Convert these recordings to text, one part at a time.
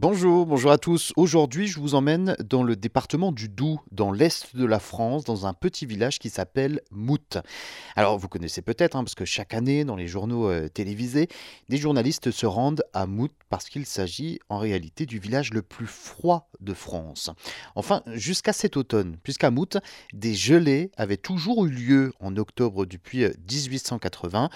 Bonjour, bonjour à tous. Aujourd'hui, je vous emmène dans le département du Doubs, dans l'est de la France, dans un petit village qui s'appelle Mout. Alors, vous connaissez peut-être, hein, parce que chaque année, dans les journaux euh, télévisés, des journalistes se rendent à Mout parce qu'il s'agit en réalité du village le plus froid de France. Enfin, jusqu'à cet automne, puisqu'à Mout, des gelées avaient toujours eu lieu en octobre depuis 1880,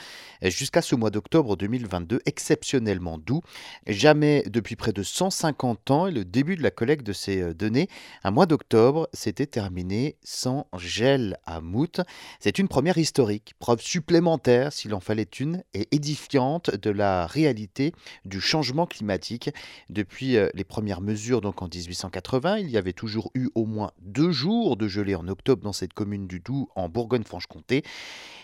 euh, jusqu'à ce mois d'octobre 2022, exceptionnellement doux. Jamais depuis près de 100 150 ans et le début de la collecte de ces euh, données, un mois d'octobre s'était terminé sans gel à Mout. C'est une première historique, preuve supplémentaire, s'il en fallait une, et édifiante de la réalité du changement climatique. Depuis euh, les premières mesures, donc en 1880, il y avait toujours eu au moins deux jours de gelée en octobre dans cette commune du Doubs, en Bourgogne-Franche-Comté.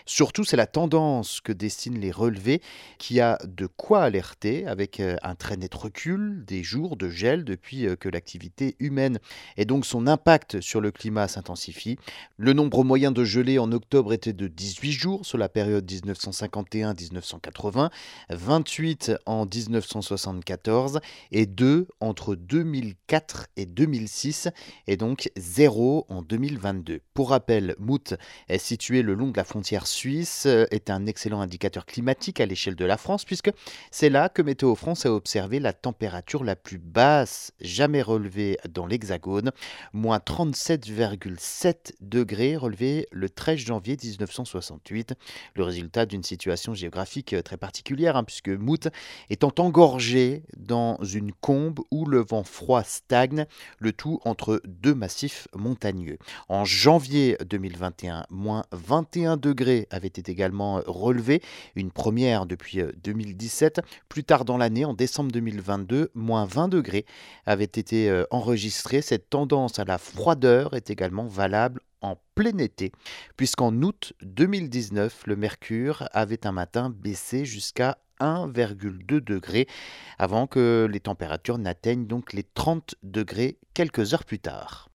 Surtout, c'est la tendance que dessinent les relevés qui a de quoi alerter avec euh, un très net recul des jours de gel depuis euh, que l'activité humaine et donc son impact sur le climat s'intensifie. Le nombre moyen de gelée en octobre était de 18 jours sur la période 1951-1980, 28 en 1974 et 2 entre 2004 et 2006 et donc 0 en 2022. Pour rappel, Mout est situé le long de la frontière suisse euh, est un excellent indicateur climatique à l'échelle de la France, puisque c'est là que Météo France a observé la température la plus basse jamais relevée dans l'Hexagone, moins 37,7 degrés relevés le 13 janvier 1968, le résultat d'une situation géographique très particulière, hein, puisque Mout étant engorgé dans une combe où le vent froid stagne, le tout entre deux massifs montagneux. En janvier 2021, moins 21 degrés avait été également relevé, une première depuis 2017. Plus tard dans l'année, en décembre 2022, moins 20 degrés avait été euh, enregistré. Cette tendance à la froideur est également valable en plein été, puisqu'en août 2019, le mercure avait un matin baissé jusqu'à 1,2 degrés avant que les températures n'atteignent donc les 30 degrés quelques heures plus tard.